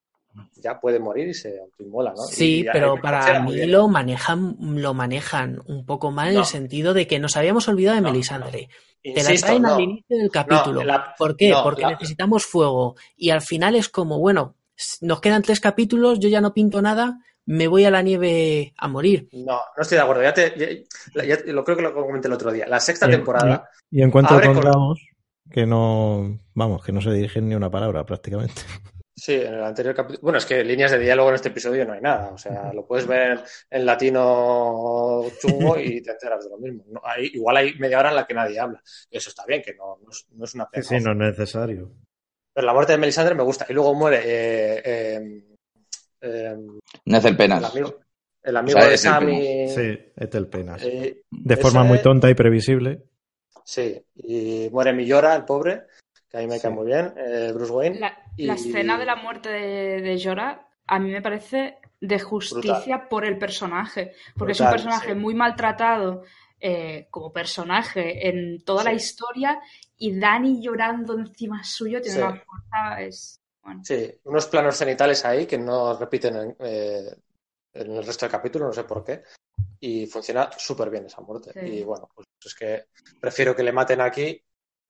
ya puede morir y se autoinmola, ¿no? Sí, Y pero y para mí lo manejan, lo manejan un poco mal en el sentido de que nos habíamos olvidado de No, Melisandre. Te la traen no. al inicio del capítulo. la- ¿Por qué? no, Porque la- necesitamos fuego. Y al final es como, bueno, nos quedan tres capítulos, yo ya no pinto nada, me voy a la nieve a morir. No, no estoy de acuerdo. Ya te, ya- ya- lo creo que lo comenté el otro día. La sexta Y temporada. Y en cuanto Abre con- encontramos que no, vamos, que no se dirigen ni una palabra prácticamente. Sí, en el anterior capítulo. Bueno, es que líneas de diálogo en este episodio no hay nada. O sea, lo puedes ver en latino chungo y te enteras de lo mismo. No, hay, igual hay media hora en la que nadie habla. Eso está bien, que no, no es, no es una pena. es necesario. Pero la muerte de Melisandre me gusta. Y luego muere eh, eh, eh, Nece el el penas. amigo, el amigo O sea, de es el Sammy. Sí, Ethel Penas. eh, De ese- forma muy tonta y previsible. Sí, y muere Millora, el pobre, que a mí me Sí. cae muy bien, eh, Bruce Wayne. La, Y- la escena de la muerte de, de Jorah a mí me parece de justicia por el personaje, porque es un personaje sí. muy maltratado eh, como personaje en toda la historia y Dani llorando encima suyo tiene Sí. una fuerza es bueno. Sí, unos planos cenitales ahí que no repiten en, eh, en el resto del capítulo, no sé por qué. Y funciona súper bien esa muerte. Sí. Y bueno, pues es que prefiero que le maten aquí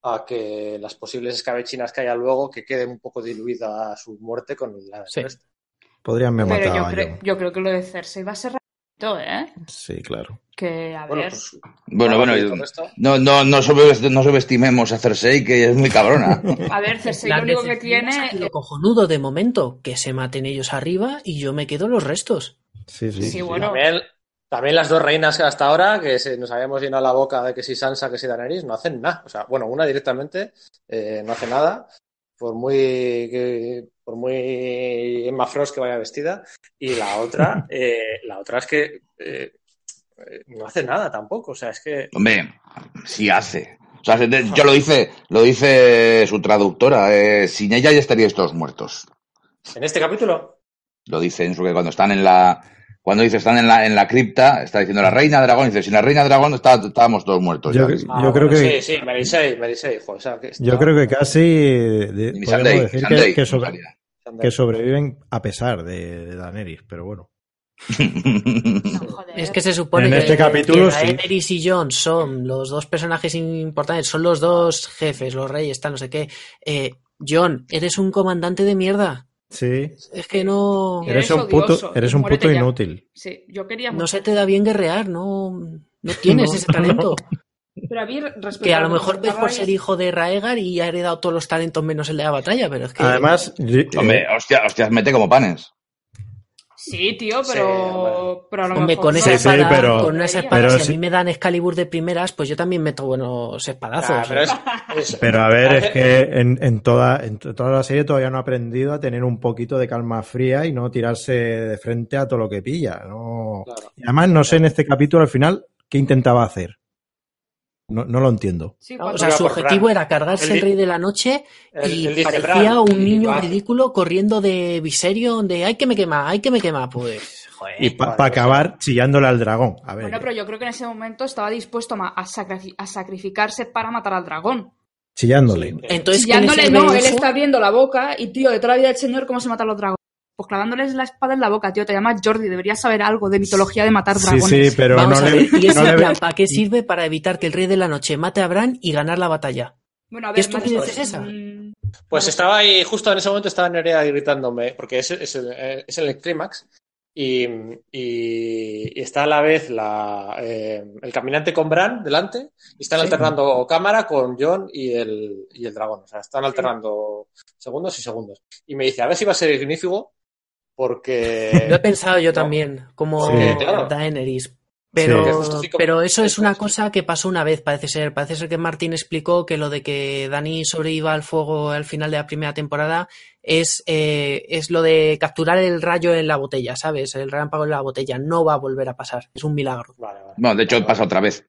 a que las posibles escabechinas que haya luego que quede un poco diluida su muerte con la Sí. resto. Podrían me Pero matar yo, a cre- Jon. yo creo que lo de Cersei va a ser rapidito, ¿eh? Sí, claro. Que a Bueno, ver. pues Bueno, bueno, no, no, no, subest- no subestimemos a Cersei, que es muy cabrona. [LAUGHS] A ver, Cersei La lo único que es tiene aquí lo cojonudo de momento, que se maten ellos arriba y yo me quedo los restos. Sí, sí. Sí, sí. bueno. También, también las dos reinas que hasta ahora, que se, nos habíamos llenado la boca de que si Sansa, que si Daenerys, no hacen nada. O sea, bueno, una directamente eh, no hace nada, por muy que- por muy Emma Frost que vaya vestida, y la otra, [LAUGHS] eh, la otra es que eh, no hace nada tampoco. O sea, es que Hombre, sí hace. O sea, yo lo dice, lo dice su traductora. eh, sin ella ya estaríais todos muertos. en este capítulo, Lo dice en su que cuando están en la, cuando dice están en la, en la cripta, está diciendo la reina dragón, dice, sin la reina dragón está- estábamos todos muertos. Yo, ya". yo Ah, creo bueno, que Sí, sí, Melisei, Melisei, joder, o sea, que está- yo creo que casi de- podemos Sunday, decir Sunday, que, que sobre- sobreviven a pesar de, de Daenerys, pero bueno. [LAUGHS] No. Es que se supone En que, este capítulo, que sí. Daenerys y Jon son los dos personajes importantes, son los dos jefes, los reyes, tal, no sé qué. Eh, Jon, eres un comandante de mierda. Sí, Es que no, Eres eres un puto, odioso, eres un puto inútil. Sí, yo quería no se te da bien guerrear, no, no tienes No, ese talento. Pero a mí, Que a lo mejor ves por ser hijo de Raegar y ha heredado todos los talentos menos el de la batalla, pero es que Además, yo- Hombre, eh, hostia, hostias, mete como panes. Sí, tío, Sí, pero, pero a lo Hombre, mejor con esa Sí, sí, espada, pero- con esa espada, pero si sí- a mí me dan Excalibur de primeras, pues yo también meto buenos espadazos. Ah, pero es- es- Pero a ver, es que en, en toda, en toda la serie todavía no ha aprendido a tener un poquito de calma fría y no tirarse de frente a todo lo que pilla. No... Claro. Y además no sé en este capítulo al final qué intentaba hacer. No, no lo entiendo. Sí, O sea, su objetivo era cargarse el rey de la noche y parecía un niño ridículo corriendo de Viserion de ay que me quema, ay que me quema, pues joder. Y para acabar chillándole al dragón. A ver, Bueno, pero yo creo que en ese momento estaba dispuesto a, ma- a sacri- a sacrificarse para matar al dragón. chillándole. Entonces, ¿qué Chillándole, no, él está abriendo la boca y, tío, de toda la vida del señor, ¿cómo se matan los dragones? Pues clavándoles la espada en la boca, tío. Te llamas Jordi, deberías saber algo de mitología de matar Sí, dragones. sí, pero Vamos no a le, ver, ¿y ese no le- plan para qué sirve? Para evitar que el rey de la noche mate a Bran y ganar la batalla. Bueno, a ¿Qué ver, más estupidez pues, es esa? mm, Pues estaba ahí, justo en ese momento estaba Nerea gritándome, porque es, es, el- eh, es el clímax, y, y- y está a la vez la, eh, el caminante con Bran delante, y están Sí. alternando cámara con John y el, y el dragón, o sea, están alternando segundos y segundos. Y me dice, a ver si va a ser ignífugo, porque... Lo he pensado yo también, como Sí. Claro. Daenerys. Pero, pero eso es una cosa que pasó una vez, parece ser. Parece ser que Martín explicó que lo de que Dani sobreviva al fuego al final de la primera temporada es, eh, es lo de capturar el rayo en la botella, ¿sabes? El relámpago en la botella. No va a volver a pasar. Es un milagro. Vale, vale. Bueno, de hecho pasa otra vez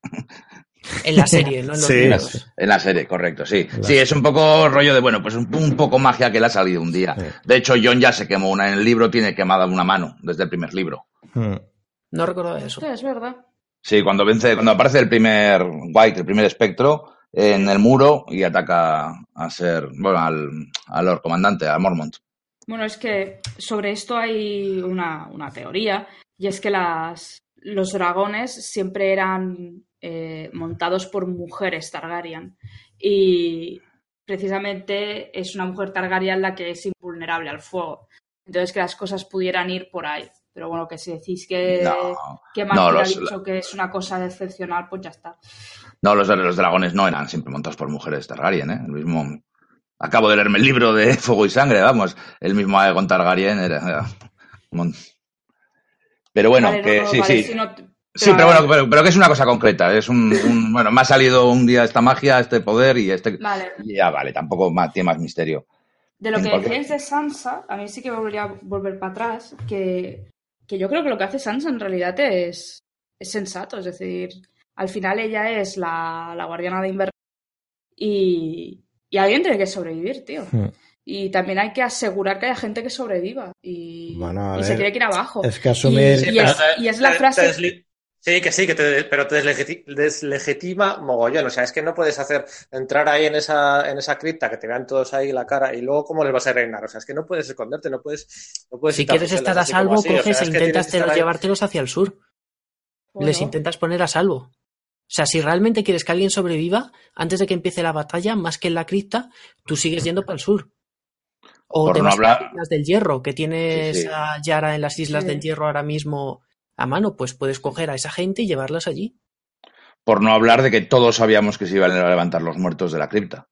En la serie, no en los Sí, en la, libros. en la serie, correcto, sí. Sí, es un poco rollo de, bueno, pues un, un poco magia que le ha salido un día. Sí. De hecho, John ya se quemó una en el libro, tiene quemada una mano desde el primer libro. Mm. No recuerdo eso. Sí, es verdad. Sí, cuando vence, cuando aparece el primer White, el primer espectro, en el muro y ataca a ser, bueno, al, al Lord Comandante, a Mormont. Bueno, es que sobre esto hay una, una teoría, y es que las, los dragones siempre eran eh, montados por mujeres Targaryen. Y precisamente es una mujer Targaryen la que es invulnerable al fuego. Entonces que las cosas pudieran ir por ahí. Pero bueno, que si decís que, No, que no, ha dicho que es una cosa excepcional, pues ya está. no, los, los dragones no eran siempre montados por mujeres Targaryen, ¿eh? El mismo, acabo de leerme el libro de [LAUGHS] Fuego y Sangre, vamos, el mismo Aegon Targaryen era, pero bueno, Vale, que no, sí, vale, sí. si Sí, pero bueno, pero, pero que es una cosa concreta. Es un, un- [LAUGHS] bueno, me ha salido un día esta magia, este poder y este. Vale. y ya vale, tampoco más, tiene más misterio. De lo En que cualquier- decíais de Sansa, a mí sí que volvería a volver para atrás, que, que yo creo que lo que hace Sansa en realidad es, es sensato, es decir, al final ella es la, la guardiana de Inverno y, y alguien tiene que sobrevivir, tío. Mm. Y también hay que asegurar que haya gente que sobreviva y, Bueno, a y se ver, tiene que ir abajo. Es que asumir. Y- y es- y es la frase- Sí, que sí, que te, pero te deslegiti- deslegitima mogollón. O sea, es que no puedes hacer entrar ahí en esa, en esa cripta que te vean todos ahí la cara y luego cómo les vas a reinar. O sea, es que no puedes esconderte, no puedes. No puedes Si quieres estar a salvo, así. O sea, coges es e intentas que llevártelos hacia el sur. Bueno, Les intentas poner a salvo. O sea, si realmente quieres que alguien sobreviva, antes de que empiece la batalla, más que en la cripta, tú sigues yendo para el sur. O Por te no vas a las hablar- Islas del Hierro, que tienes Sí, sí. a Yara en las Islas Sí. del Hierro ahora mismo a mano, pues puedes coger a esa gente y llevarlas allí. Por no hablar de que todos sabíamos que se iban a levantar los muertos de la cripta.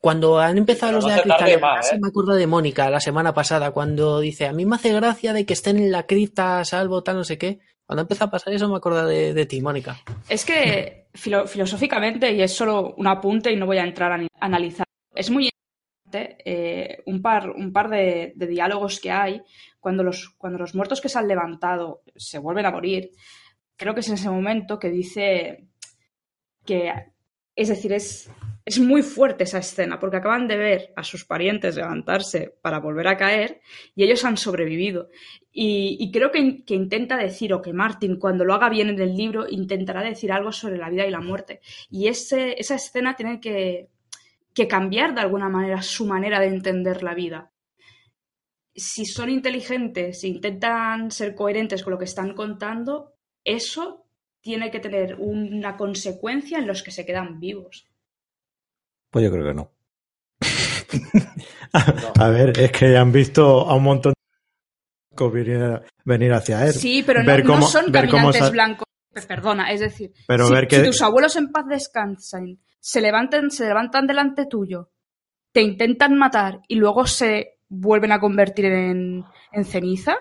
Cuando han empezado Pero los no de la cripta, más, ¿eh? me acuerdo de Mónica la semana pasada, cuando dice, a mí me hace gracia de que estén en la cripta a salvo, tal, no sé qué. Cuando empezó a pasar eso me acuerdo de, de ti, Mónica. Es que filo- filosóficamente, y es solo un apunte y no voy a entrar a analizar, es muy interesante eh, un par, un par de, de diálogos que hay cuando los, cuando los muertos que se han levantado se vuelven a morir. Creo que es en ese momento que dice que, es decir, es, es muy fuerte esa escena, porque acaban de ver a sus parientes levantarse para volver a caer y ellos han sobrevivido. Y, creo que, que intenta decir, o que Martin, cuando lo haga bien en el libro, intentará decir algo sobre la vida y la muerte. Y ese, esa escena tiene que, que cambiar de alguna manera su manera de entender la vida. Si son inteligentes, si intentan ser coherentes con lo que están contando, eso tiene que tener una consecuencia en los que se quedan vivos. Pues yo creo que no. [LAUGHS] a ver, es que han visto a un montón de venir, venir hacia él. Sí, pero no, Ver no cómo- son cómo caminantes blancos. Perdona, es decir, Pero si, ver que- si tus abuelos en paz descansan, se levantan, se levantan delante tuyo, te intentan matar y luego se vuelven a convertir en, en ceniza,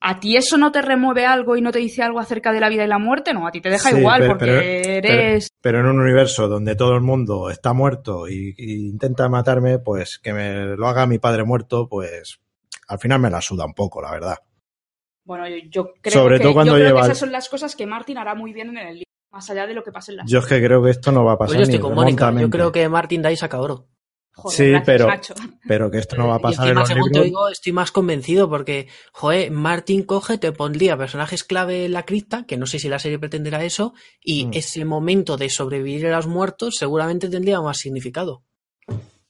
¿a ti eso no te remueve algo y no te dice algo acerca de la vida y la muerte? No, a ti te deja Sí, igual pero- porque pero- eres... Pero en un universo donde todo el mundo está muerto y, y intenta matarme, pues que me lo haga mi padre muerto, pues al final me la suda un poco, la verdad. Bueno, yo, yo creo, Sobre que, todo cuando yo creo lleva que esas son las cosas que Martin hará muy bien en el libro, más allá de lo que pase en la Yo es que creo que esto no va a Pues pasar yo estoy ni con Mónica, yo creo que Martin Dai saca oro. Joder, Sí, gracias, pero-. Pero que esto no va a Y pasar en encima, los según te libros. digo, estoy más convencido porque, joder, Martin coge, te pondría personajes clave en la cripta, que no sé si la serie pretenderá eso, y Mm. ese momento de sobrevivir a los muertos seguramente tendría más significado.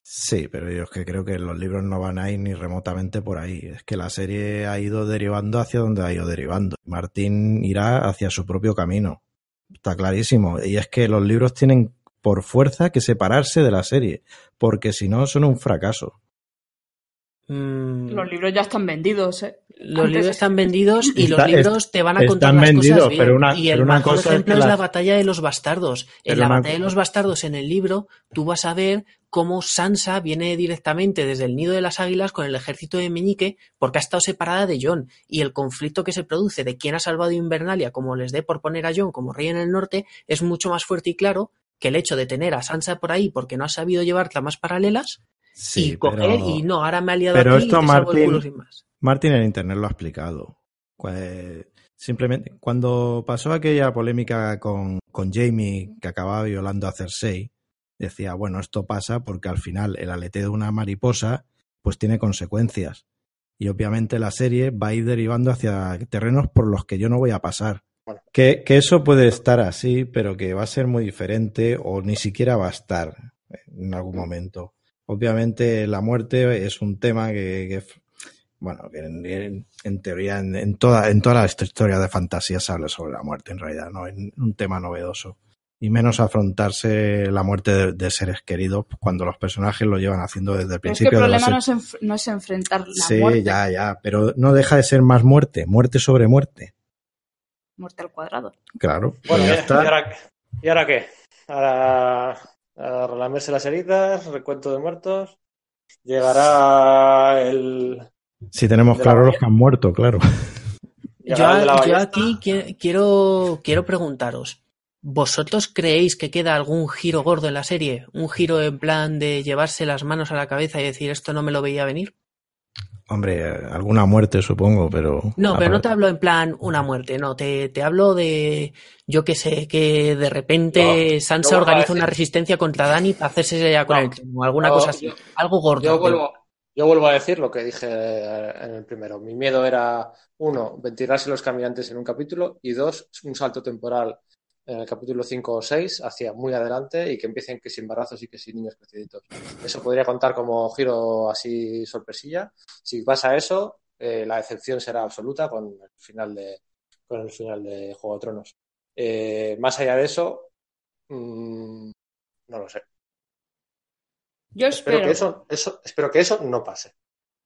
Sí, pero yo es que creo que los libros no van a ir ni remotamente por ahí. Es que la serie ha ido derivando hacia donde ha ido derivando. Martín irá hacia su propio camino. Está clarísimo. Y es que los libros tienen por fuerza que separarse de la serie, porque si no son un fracaso. Mm, Los libros ya están vendidos, ¿eh? Los Antes- libros están vendidos y Está- los libros te van a contar las vendidos, cosas bien. pero una- y el pero una mejor cosa es ejemplo es, la batalla de los bastardos. En la una- batalla de los bastardos en el libro tú vas a ver cómo Sansa viene directamente desde el nido de las águilas con el ejército de Meñique porque ha estado separada de Jon y el conflicto que se produce de quién ha salvado Invernalia como les dé por poner a Jon como rey en el norte es mucho más fuerte y claro que el hecho de tener a Sansa por ahí porque no ha sabido llevar tramas paralelas Sí, y coger pero- y no, ahora me ha liado pero aquí esto, y te salvo el Martín, culo sin más. Martin en internet lo ha explicado. Pues, simplemente, cuando pasó aquella polémica con, con Jamie que acababa violando a Cersei, decía, bueno, esto pasa porque al final el aleteo de una mariposa pues tiene consecuencias. Y obviamente la serie va a ir derivando hacia terrenos por los que yo no voy a pasar. Bueno. Que, que eso puede estar así, pero que va a ser muy diferente o ni siquiera va a estar en algún momento. Obviamente la muerte es un tema que, que bueno, que en, teoría en, en toda en toda la historia de fantasía se habla sobre la muerte en realidad, no es un tema novedoso. Y menos afrontarse la muerte de, de seres queridos cuando los personajes lo llevan haciendo desde el Pero es que el principio de la problema no es, enf- no es enfrentar la Sí, muerte, ya, ya, pero no deja de ser más muerte, muerte sobre muerte. Muerte al cuadrado. Claro, pues Bueno, ya ¿y, está. y ahora, ¿y ahora qué? Ahora a relamerse las heridas, recuento de muertos. Llegará el. Si tenemos claro los que han muerto, claro. [LAUGHS] Yo, yo aquí qui- quiero, quiero preguntaros, ¿vosotros creéis que queda algún giro gordo en la serie? ¿Un giro en plan de llevarse las manos a la cabeza y decir esto no me lo veía venir? Hombre, alguna muerte supongo, pero... No, pero no te hablo en plan una muerte, no, te, te hablo de, yo que sé, que de repente No, Sansa organiza una resistencia contra Dani para hacerse ya con No, el trono, o alguna cosa así, yo- algo gordo. Yo vuelvo, yo vuelvo a decir lo que dije eh, en el primero. Mi miedo era, uno, ventilarse los caminantes en un capítulo y dos, un salto temporal en el capítulo 5 o 6 hacia muy adelante y que empiecen que sin embarazos y que sin niños creciditos. Eso podría contar como giro así sorpresilla. Si pasa eso, eh, la decepción será absoluta con el final de, con el final de Juego de Tronos. Eh, más allá de eso, mm, no lo sé. Yo Espero espero, que eso, eso, espero que eso no pase.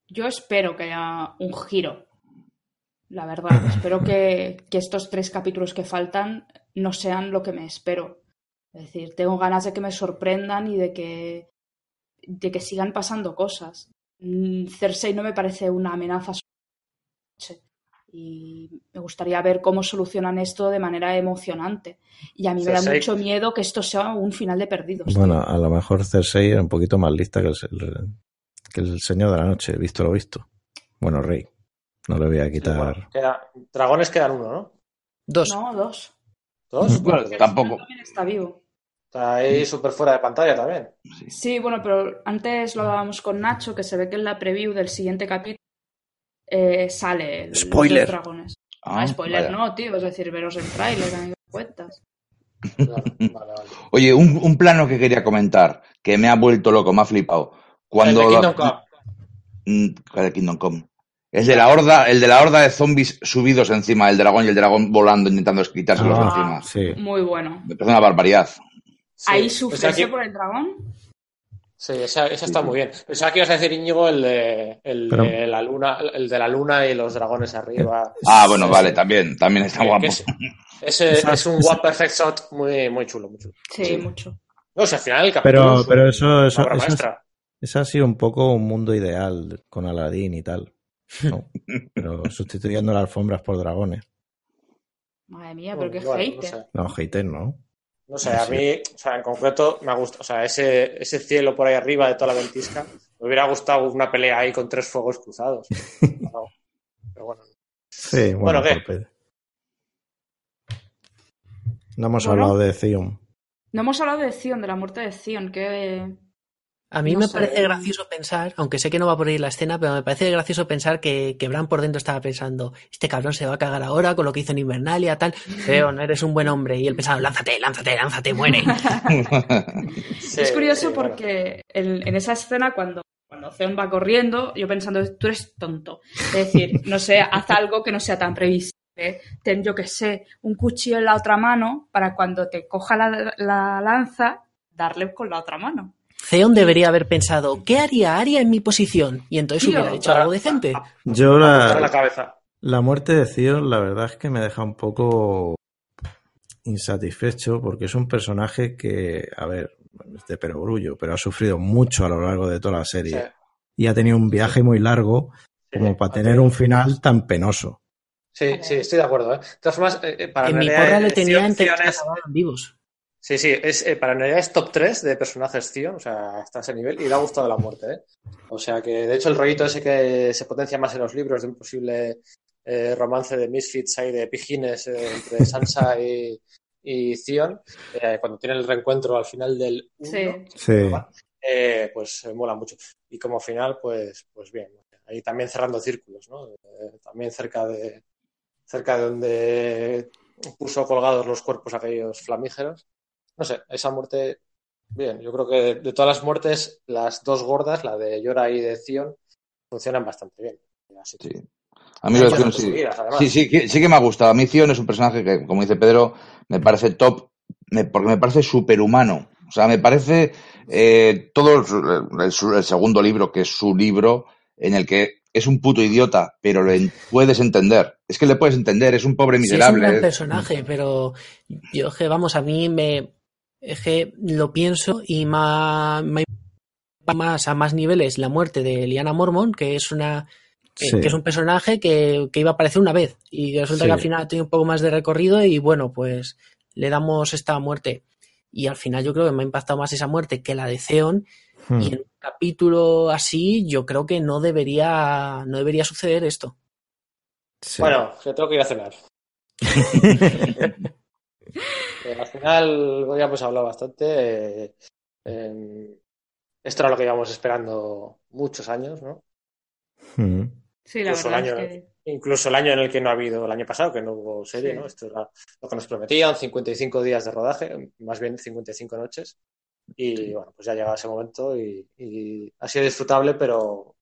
yo espero que haya un giro. La verdad, espero que, que estos tres capítulos que faltan no sean lo que me espero. Es decir, tengo ganas de que me sorprendan y de que, de que sigan pasando cosas. Mm, Cersei no me parece una amenaza. Y me gustaría ver cómo solucionan esto de manera emocionante. Y a mí me da mucho miedo que esto sea un final de perdidos. Bueno, a lo mejor Cersei era un poquito más lista que el, que el Señor de la Noche, visto lo visto. Bueno, Rey. No le voy a quitar. Bueno, queda- dragones quedan uno, ¿no? Dos. No, dos. ¿Dos? Bueno, tampoco. También está vivo. Está ahí súper fuera de pantalla también. Sí, bueno, pero antes lo hablábamos con Nacho, que se ve que en la preview del siguiente capítulo eh, sale el Spoiler. los dragones. Ah, Ah, spoiler vaya. no, tío, es decir, veros el trailer, a mí me cuentas. Claro, vale, vale. Oye, un, un plano que quería comentar, que me ha vuelto loco, me ha flipado. Cuando El de Kingdom Come. Mm, ¿cuál de Kingdom Come? Es de la horda, el de la horda de zombies subidos encima del dragón y el dragón volando intentando quitárselos Ah, encima. sí. Muy bueno. Me parece una barbaridad. Sí, Ahí sufrirse que- por el dragón. Sí, esa, esa está muy bien. Pensaba que ibas a decir, Íñigo, el de, el, Pero- de la luna, el de la luna y los dragones arriba. Ah, bueno, Sí, vale, sí. también, también está Que- guapo. es, ese [LAUGHS] Esa- es un esa- one perfect shot muy, muy chulo, muy chulo. Sí, Sí. mucho. No, o sea, al final el capítulo Pero, es pero eso, eso, eso, maestra. eso ha sido un poco un mundo ideal con Aladdin y tal. ¿No? Pero sustituyendo las alfombras por dragones. Madre mía, pero qué Bueno, no hater. sé. No, hater, ¿no? No sé, a mí, o sea, en concreto me ha gustado, o sea, ese, ese cielo por ahí arriba de toda la ventisca, me hubiera gustado una pelea ahí con tres fuegos cruzados. No, [LAUGHS] pero bueno. Sí, bueno, Bueno, ¿qué? No hemos Bueno. hablado de Zion. No hemos hablado de Zion, de la muerte de Zion, que A mí No me sé. parece gracioso pensar, aunque sé que no va por ahí la escena, pero me parece gracioso pensar que, que Bran por dentro estaba pensando, este cabrón se va a cagar ahora con lo que hizo en Invernalia, tal. Theon, eres un buen hombre. Y él pensaba, lánzate, lánzate, lánzate, muere. [LAUGHS] Sí, es curioso sí, bueno. porque en, en esa escena cuando, cuando Theon va corriendo, yo pensando, tú eres tonto. Es decir, no sé, haz algo que no sea tan previsible. Ten, yo que sé, un cuchillo en la otra mano para cuando te coja la, la lanza, darle con la otra mano. Theon debería haber pensado, ¿qué haría Arya en mi posición? Y entonces Tío, hubiera hecho para- algo decente. Yo la la, cabeza. la muerte de Theon, la verdad es que me deja un poco insatisfecho porque es un personaje que, a ver, es de perogrullo, pero ha sufrido mucho a lo largo de toda la Sí. serie y ha tenido un viaje muy largo como para tener un final tan penoso. Sí, sí, estoy de acuerdo. ¿eh? De todas formas, eh, eh, para en mi porra le tenía entre vivos. Sí, sí, es, eh, para Nerea es top 3 de personajes Theon, o sea, está a ese nivel y le ha gustado la muerte, ¿eh? O sea que, de hecho, el rollito ese que se potencia más en los libros de un posible eh, romance de Misfits ahí de pijines eh, entre [LAUGHS] Sansa y, y Theon, eh, cuando tienen el reencuentro al final del uno, Sí. Sí. eh, pues eh, mola mucho. Y como final, pues, pues bien. Ahí también cerrando círculos, ¿no? Eh, también cerca de cerca de donde puso colgados los cuerpos aquellos flamígeros. No sé, esa muerte, bien, yo creo que de todas las muertes, las dos gordas, la de Yora y de Zion, funcionan bastante bien. Así que- Sí. A mí lo de sí. Sí, sí, que, sí que me ha gustado. A mí Theon es un personaje que, como dice Pedro, me parece top, me- porque me parece superhumano. O sea, me parece eh, todo el, el- el segundo libro, que es su libro, en el que es un puto idiota, pero le en- puedes entender. Es que le puedes entender, es un pobre Sí, es un miserable. gran es- personaje, pero yo que, vamos, a mí me es que lo pienso y más, más a más niveles la muerte de Liana Mormon, que es una que, Sí. que es un personaje que, que iba a aparecer una vez y resulta Sí. que al final tiene un poco más de recorrido y bueno, pues le damos esta muerte. Y al final yo creo que me ha impactado más esa muerte que la de Theon Hmm. y en un capítulo así yo creo que no debería no debería suceder esto. Sí. Bueno, yo tengo que ir a cenar. [LAUGHS] Eh, al final, hoy ya hemos hablado bastante. eh, em, esto era lo que íbamos esperando muchos años, ¿no? Hmm. Sí, la Incluso el verdad año, es que... incluso el año en el que no ha habido, el año pasado, que no hubo serie, Sí. ¿no? Esto era lo que nos prometían, 55 días de rodaje, más bien 55 noches. Y bueno, pues ya llegaba ese momento y, y ha sido disfrutable, pero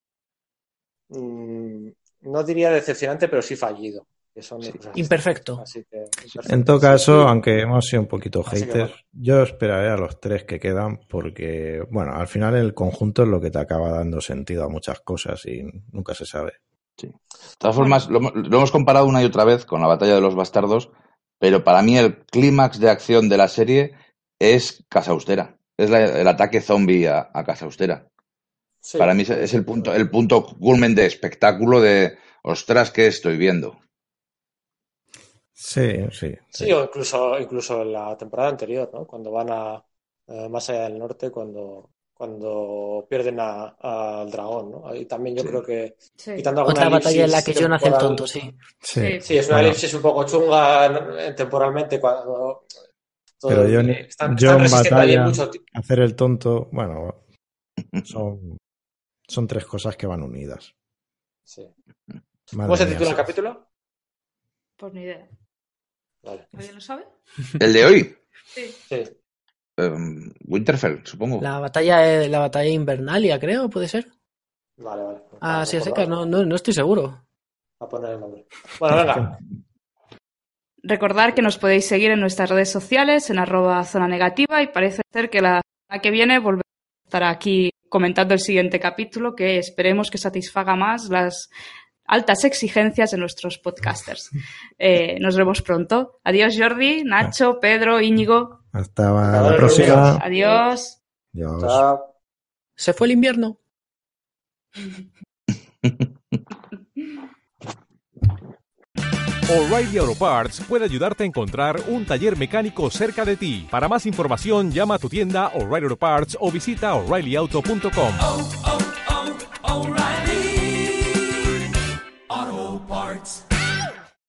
mm, no diría decepcionante, pero sí fallido. Que son cosas Imperfecto. Así que, imperfecto. En todo caso, Sí. aunque hemos sido un poquito haters, bueno. yo esperaré a los tres que quedan porque, bueno, al final el conjunto es lo que te acaba dando sentido a muchas cosas y nunca se sabe. De todas formas, lo, lo hemos comparado una y otra vez con la batalla de los bastardos, pero para mí el clímax de acción de la serie es Casa Austera. Es la- el ataque zombie a, a Casa Austera. Sí. Para mí es- es el punto, el punto culmen de espectáculo de ostras que estoy viendo. Sí, sí. Sí, o incluso, incluso en la temporada anterior, ¿no? Cuando van a eh, más allá del norte, cuando, cuando pierden a- al dragón, ¿no? Ahí también yo Sí. creo que Sí. quitando alguna Otra batalla en la que John hace el tonto, sí. Sí, Sí, es una Bueno, elipsis un poco chunga temporalmente cuando todo- Pero John- están, están John batalla- mucho hacer el tonto, bueno, son, son tres cosas que van unidas. Sí. ¿Cómo se titula el capítulo? Pues ni idea. Vale. ¿Alguien lo sabe? El de hoy, Sí. Sí. em, Winterfell, supongo. La batalla, la batalla invernalia, creo, puede ser. Vale, vale. Ah, sí, secas, favor, no, no, no estoy seguro. A poner el nombre. Bueno, venga. Recordar que nos podéis seguir en nuestras redes sociales, en arroba zona negativa, y parece ser que la semana que viene volveremos a estar aquí comentando el siguiente capítulo, que esperemos que satisfaga más las altas exigencias de nuestros podcasters. Eh, nos vemos pronto. Adiós Jordi, Nacho, Pedro, Íñigo. Hasta la próxima. Adiós. Adiós. Chao. Se fue el invierno. [LAUGHS] O'Reilly Auto Parts puede ayudarte a encontrar un taller mecánico cerca de ti. Para más información, llama a tu tienda O'Reilly Auto Parts o visita oreillyauto.com. oh, oh, O'Reilly. parts.